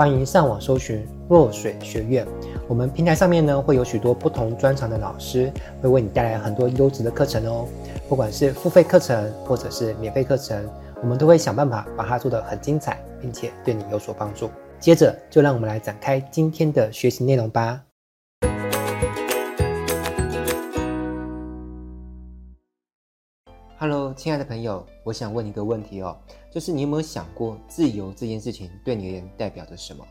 欢迎上网搜寻若水学院。我们平台上面呢会有许多不同专长的老师，会为你带来很多优质的课程哦。不管是付费课程或者是免费课程，我们都会想办法把它做得很精彩，并且对你有所帮助。接着就让我们来展开今天的学习内容吧。Hello，亲爱的朋友，我想问你一个问题哦，就是你有没有想过，自由这件事情对你而言代表着什么？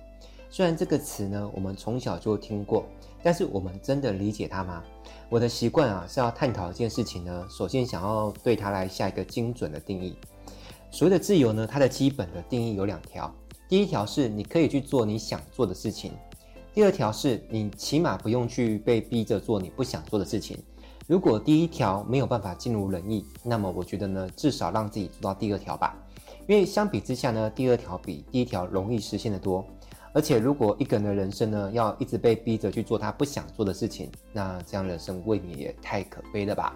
虽然这个词呢，我们从小就听过，但是我们真的理解它吗？我的习惯啊，是要探讨一件事情呢，首先想要对它来下一个精准的定义。所谓的自由呢，它的基本的定义有两条，第一条是你可以去做你想做的事情，第二条是你起码不用去被逼着做你不想做的事情。如果第一条没有办法尽如人意，那么我觉得呢，至少让自己做到第二条吧。因为相比之下呢，第二条比第一条容易实现得多。而且如果一个人的人生呢，要一直被逼着去做他不想做的事情，那这样人生未免也太可悲了吧。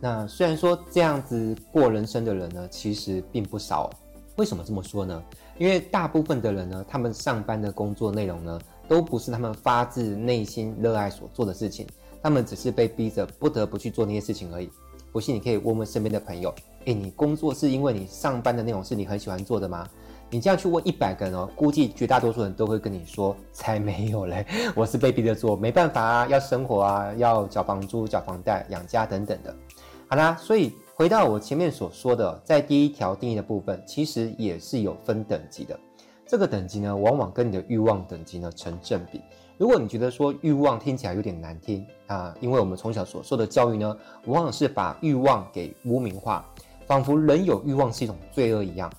那虽然说这样子过人生的人呢，其实并不少。为什么这么说呢？因为大部分的人呢，他们上班的工作内容呢，都不是他们发自内心热爱所做的事情。他们只是被逼着不得不去做那些事情而已。不信你可以问问身边的朋友，诶，你工作是因为你上班的内容是你很喜欢做的吗？你这样去问一百个人哦，估计绝大多数人都会跟你说，才没有嘞，我是被逼着做，没办法啊，要生活啊，要缴房租、缴房贷、养家等等的。好啦，所以回到我前面所说的，在第一条定义的部分，其实也是有分等级的。这个等级呢，往往跟你的欲望等级呢成正比。如果你觉得说欲望听起来有点难听啊，因为我们从小所受的教育呢，往往是把欲望给污名化，仿佛人有欲望是一种罪恶一样。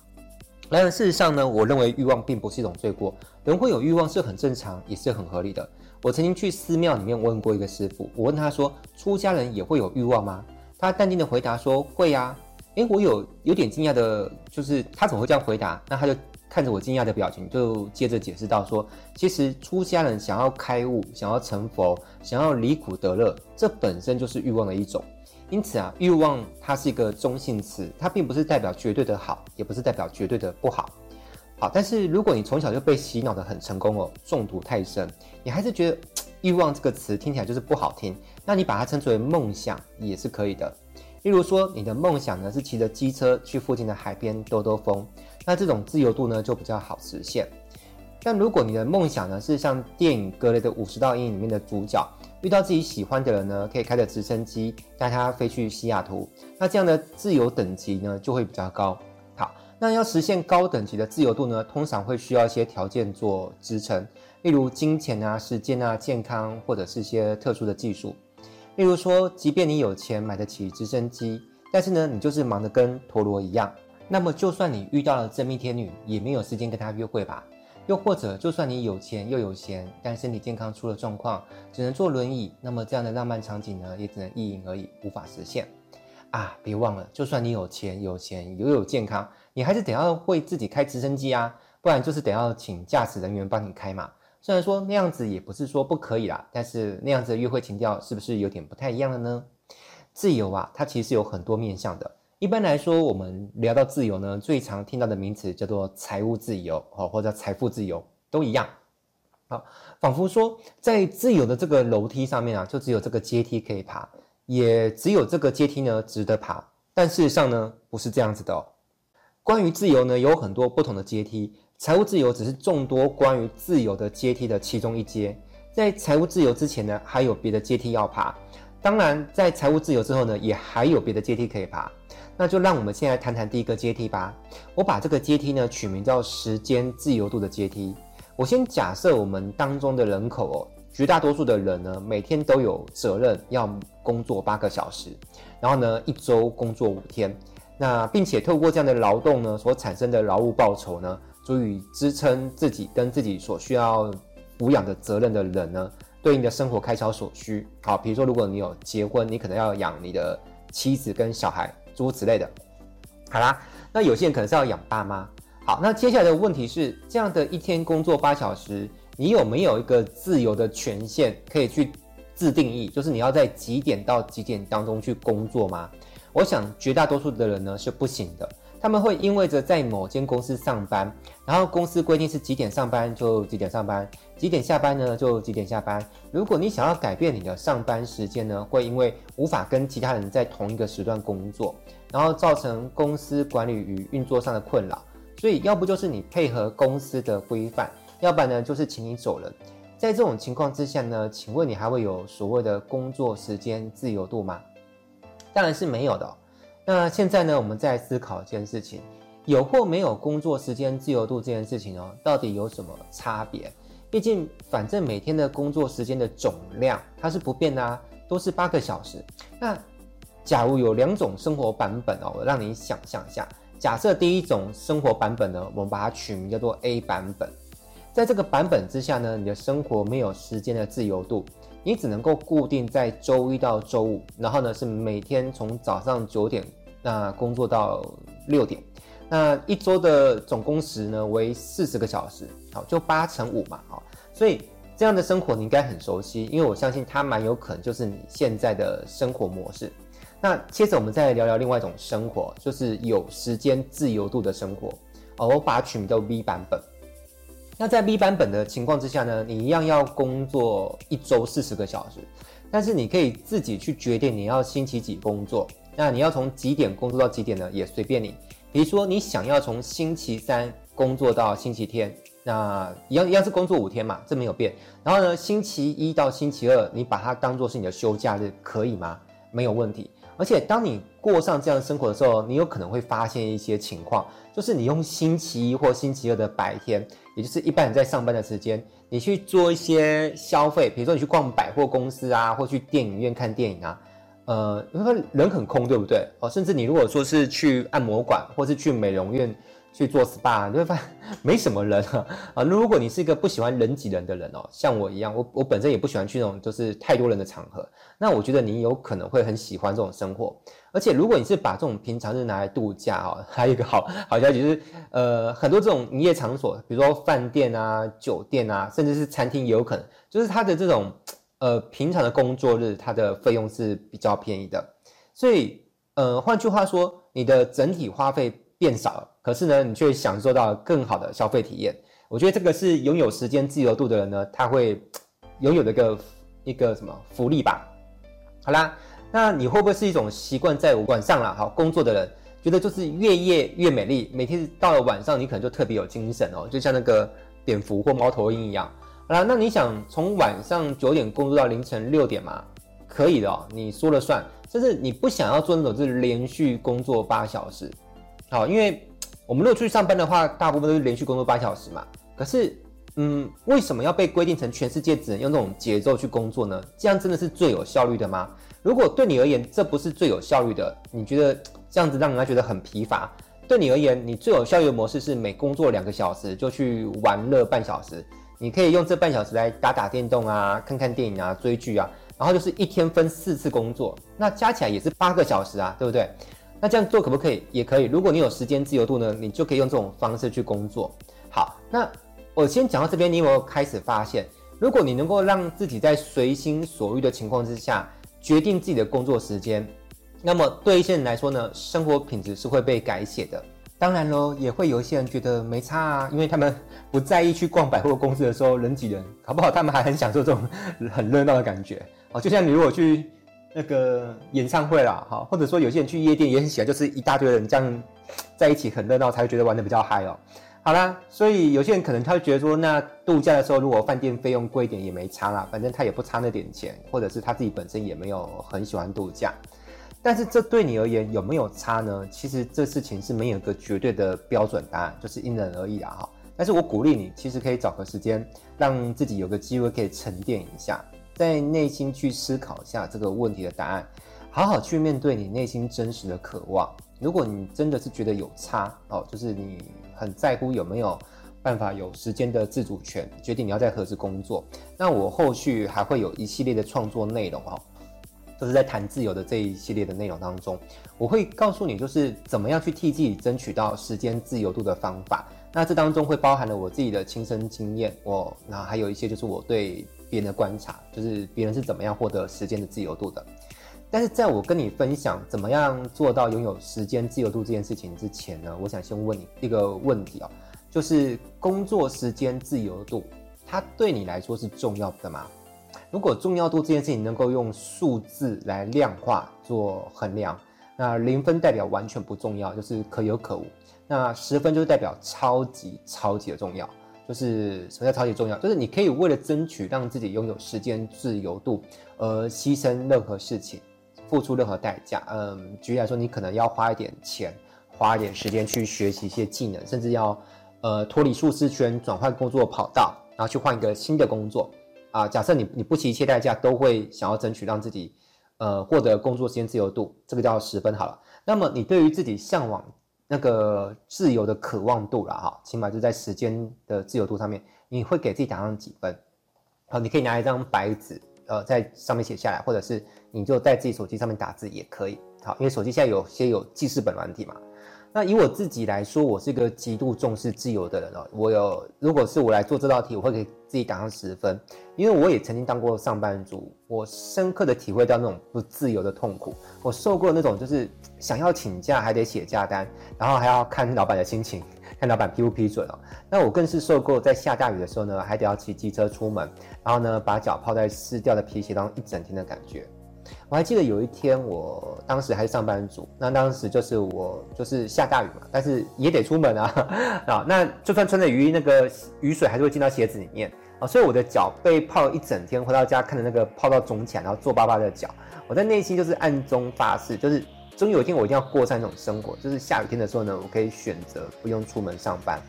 然而事实上呢，我认为欲望并不是一种罪过，人会有欲望是很正常，也是很合理的。我曾经去寺庙里面问过一个师傅，我问他说：“出家人也会有欲望吗？”他淡定的回答说：“会呀。”诶，我有有点惊讶的，就是他怎么会这样回答？那他就。看着我惊讶的表情，就接着解释到说：“其实出家人想要开悟、想要成佛、想要离苦得乐，这本身就是欲望的一种。因此啊，欲望它是一个中性词，它并不是代表绝对的好，也不是代表绝对的不好。好，但是如果你从小就被洗脑得很成功哦，中毒太深，你还是觉得欲望这个词听起来就是不好听，那你把它称之为梦想也是可以的。例如说，你的梦想呢是骑着机车去附近的海边兜兜风。”那这种自由度呢，就比较好实现。但如果你的梦想呢，是像电影《格雷的五十道阴影》里面的主角，遇到自己喜欢的人呢，可以开着直升机带他飞去西雅图，那这样的自由等级呢，就会比较高。好，那要实现高等级的自由度呢，通常会需要一些条件做支撑，例如金钱啊、时间啊、健康，或者是一些特殊的技术。例如说，即便你有钱买得起直升机，但是呢，你就是忙得跟陀螺一样。那么，就算你遇到了真命天女，也没有时间跟她约会吧？又或者，就算你有钱又有闲，但身体健康出了状况，只能坐轮椅，那么这样的浪漫场景呢，也只能意淫而已，无法实现。啊，别忘了，就算你有钱有闲又有健康，你还是得要会自己开直升机啊，不然就是得要请驾驶人员帮你开嘛。虽然说那样子也不是说不可以啦，但是那样子的约会情调是不是有点不太一样了呢？自由啊，它其实有很多面向的。一般来说，我们聊到自由呢，最常听到的名词叫做财务自由，或者财富自由，都一样。好，仿佛说在自由的这个楼梯上面啊，就只有这个阶梯可以爬，也只有这个阶梯呢值得爬。但事实上呢，不是这样子的哦。关于自由呢，有很多不同的阶梯，财务自由只是众多关于自由的阶梯的其中一阶。在财务自由之前呢，还有别的阶梯要爬。当然，在财务自由之后呢，也还有别的阶梯可以爬。那就让我们先来谈谈第一个阶梯吧。我把这个阶梯呢取名叫时间自由度的阶梯。我先假设我们当中的人口哦，绝大多数的人呢，每天都有责任要工作八个小时，然后呢，一周工作五天。那并且透过这样的劳动呢，所产生的劳务报酬呢，足以支撑自己跟自己所需要抚养的责任的人呢，对应的生活开销所需。好，比如说如果你有结婚，你可能要养你的妻子跟小孩，诸如此类的。好啦，那有些人可能是要养爸妈。好，那接下来的问题是，这样的一天工作八小时，你有没有一个自由的权限可以去自定义？就是你要在几点到几点当中去工作吗？我想绝大多数的人呢是不行的。他们会因为着在某间公司上班，然后公司规定是几点上班就几点上班，几点下班呢就几点下班。如果你想要改变你的上班时间呢，会因为无法跟其他人在同一个时段工作，然后造成公司管理与运作上的困扰。所以要不就是你配合公司的规范，要不然呢就是请你走人。在这种情况之下呢，请问你还会有所谓的工作时间自由度吗？当然是没有的。那现在呢，我们再思考一件事情：有或没有工作时间自由度这件事情哦，到底有什么差别？毕竟，反正每天的工作时间的总量它是不变的啊，都是八个小时。那假如有两种生活版本哦，我让你想象一下。假设第一种生活版本呢，我们把它取名叫做 A 版本。在这个版本之下呢，你的生活没有时间的自由度。你只能够固定在周一到周五，然后呢是每天从早上九点那工作到六点，那一周的总工时呢为四十个小时，好，就八乘五嘛，好，所以这样的生活你应该很熟悉，因为我相信它蛮有可能就是你现在的生活模式。那接着我们再来聊聊另外一种生活，就是有时间自由度的生活，哦，我把它取名叫 V 版本。那在 B 版本的情况之下呢，你一样要工作一周四十个小时，但是你可以自己去决定你要星期几工作。那你要从几点工作到几点呢？也随便你。比如说你想要从星期三工作到星期天，那一样一样是工作五天嘛，这没有变。然后呢，星期一到星期二你把它当做是你的休假日，可以吗？没有问题。而且当你过上这样的生活的时候，你有可能会发现一些情况，就是你用星期一或星期二的白天，也就是一般人在上班的时间，你去做一些消费，比如说你去逛百货公司啊，或去电影院看电影啊，呃，因为人很空，对不对？哦，甚至你如果说是去按摩馆，或是去美容院。去做 SPA，你会发现没什么人啊啊！如果你是一个不喜欢人挤人的人哦，像我一样，我我本身也不喜欢去那种就是太多人的场合。那我觉得你有可能会很喜欢这种生活。而且如果你是把这种平常日拿来度假哦，还有一个好好消息就是，呃，很多这种营业场所，比如说饭店啊、酒店啊，甚至是餐厅，也有可能就是它的这种呃平常的工作日，它的费用是比较便宜的。所以呃，换句话说，你的整体花费变少了。可是呢，你却享受到更好的消费体验。我觉得这个是拥有时间自由度的人呢，他会拥有的一个一个什么福利吧？好啦，那你会不会是一种习惯在晚上啦，好工作的人，觉得就是越夜越美丽，每天到了晚上你可能就特别有精神哦，就像那个蝙蝠或猫头鹰一样。好啦，那你想从晚上九点工作到凌晨六点吗？可以的哦，你说了算。甚至你不想要做那种就是连续工作八小时，好，因为。我们如果出去上班的话，大部分都是连续工作八小时嘛。可是，嗯，为什么要被规定成全世界只能用这种节奏去工作呢？这样真的是最有效率的吗？如果对你而言这不是最有效率的，你觉得这样子让人家觉得很疲乏？对你而言，你最有效率的模式是每工作两个小时就去玩乐半小时。你可以用这半小时来打打电动啊，看看电影啊，追剧啊，然后就是一天分四次工作，那加起来也是八个小时啊，对不对？那这样做可不可以？也可以。如果你有时间自由度呢，你就可以用这种方式去工作。好，那我先讲到这边，你有没有开始发现，如果你能够让自己在随心所欲的情况之下决定自己的工作时间，那么对一些人来说呢，生活品质是会被改写的。当然喽，也会有一些人觉得没差啊，因为他们不在意去逛百货公司的时候人挤人，好不好？他们还很享受这种 很热闹的感觉。哦，就像你如果去。那个演唱会啦，哈，或者说有些人去夜店也很喜欢，就是一大堆人这样在一起很热闹，才会觉得玩得比较嗨哦。好啦，所以有些人可能他会觉得说，那度假的时候如果饭店费用贵一点也没差啦，反正他也不差那点钱，或者是他自己本身也没有很喜欢度假。但是这对你而言有没有差呢？其实这事情是没有一个绝对的标准答案，就是因人而异啦哈。但是我鼓励你，其实可以找个时间，让自己有个机会可以沉淀一下。在内心去思考一下这个问题的答案，好好去面对你内心真实的渴望。如果你真的是觉得有差哦，就是你很在乎有没有办法有时间的自主权，决定你要在何时工作。那我后续还会有一系列的创作内容哦，就是在谈自由的这一系列的内容当中，我会告诉你，就是怎么样去替自己争取到时间自由度的方法。那这当中会包含了我自己的亲身经验，我那还有一些就是我对别人的观察，就是别人是怎么样获得时间的自由度的。但是在我跟你分享怎么样做到拥有时间自由度这件事情之前呢，我想先问你一个问题啊，就是工作时间自由度，它对你来说是重要的吗？如果重要度这件事情能够用数字来量化做衡量，那零分代表完全不重要，就是可有可无。那十分就代表超级超级的重要，就是什么叫超级重要？就是你可以为了争取让自己拥有时间自由度而牺牲任何事情。付出任何代价，嗯，举例来说，你可能要花一点钱，花一点时间去学习一些技能，甚至要，呃，脱离舒适圈，转换工作跑道，然后去换一个新的工作，啊，假设你你不惜一切代价都会想要争取让自己，呃，获得工作时间自由度，这个叫十分好了。那么你对于自己向往那个自由的渴望度了哈，起码就在时间的自由度上面，你会给自己打上几分？好，你可以拿一张白纸。呃，在上面写下来，或者是你就在自己手机上面打字也可以。好，因为手机现在有些有记事本软体嘛。那以我自己来说，我是一个极度重视自由的人哦。我有，如果是我来做这道题，我会给自己打上十分，因为我也曾经当过上班族，我深刻的体会到那种不自由的痛苦。我受过那种就是想要请假还得写假单，然后还要看老板的心情。看老板批不批准哦，那我更是受过在下大雨的时候呢，还得要骑机车出门，然后呢把脚泡在湿掉的皮鞋当中一整天的感觉。我还记得有一天，我当时还是上班族，那当时就是我就是下大雨嘛，但是也得出门啊 啊，那就算穿着雨衣，那个雨水还是会进到鞋子里面啊，所以我的脚被泡了一整天，回到家看着那个泡到肿起来，然后皱巴巴的脚，我在内心就是暗中发誓，就是。终有一天，我一定要过上那种生活，就是下雨天的时候呢，我可以选择不用出门上班，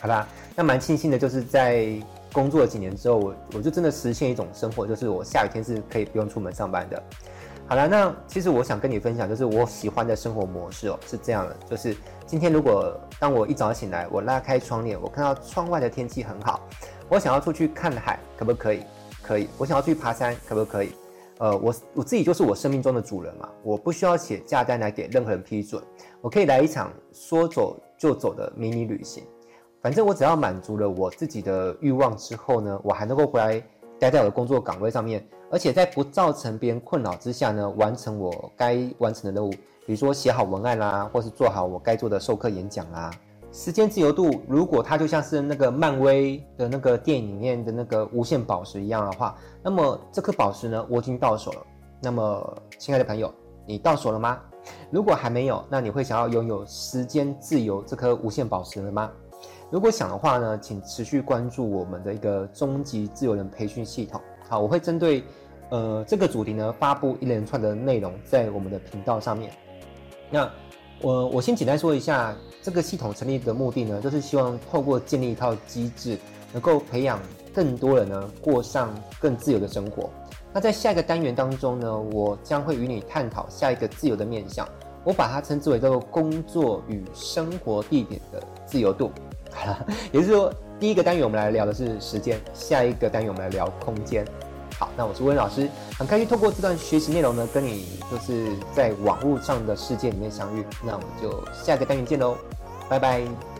好吧？那蛮庆幸的，就是在工作了几年之后，我我就真的实现一种生活，就是我下雨天是可以不用出门上班的。好了，那其实我想跟你分享，就是我喜欢的生活模式哦，是这样的，就是今天如果当我一早醒来，我拉开窗帘，我看到窗外的天气很好，我想要出去看海，可不可以？可以。我想要去爬山，可不可以？呃，我我自己就是我生命中的主人嘛，我不需要写假单来给任何人批准，我可以来一场说走就走的迷你旅行，反正我只要满足了我自己的欲望之后呢，我还能够回来待在我的工作岗位上面，而且在不造成别人困扰之下呢，完成我该完成的任务，比如说写好文案啦，或是做好我该做的授课演讲啦。时间自由度，如果它就像是那个漫威的那个电影里面的那个无限宝石一样的话，那么这颗宝石呢，我已经到手了。那么，亲爱的朋友，你到手了吗？如果还没有，那你会想要拥有时间自由这颗无限宝石了吗？如果想的话呢，请持续关注我们的一个终极自由人培训系统。好，我会针对呃这个主题呢，发布一连串的内容在我们的频道上面。那我我先简单说一下。这个系统成立的目的呢，就是希望透过建立一套机制，能够培养更多人呢过上更自由的生活。那在下一个单元当中呢，我将会与你探讨下一个自由的面向，我把它称之为叫做工作与生活地点的自由度。也就是说，第一个单元我们来聊的是时间，下一个单元我们来聊空间。好，那我是温老师，很开心透过这段学习内容呢，跟你就是在网络上的世界里面相遇。那我们就下个单元见喽，拜拜。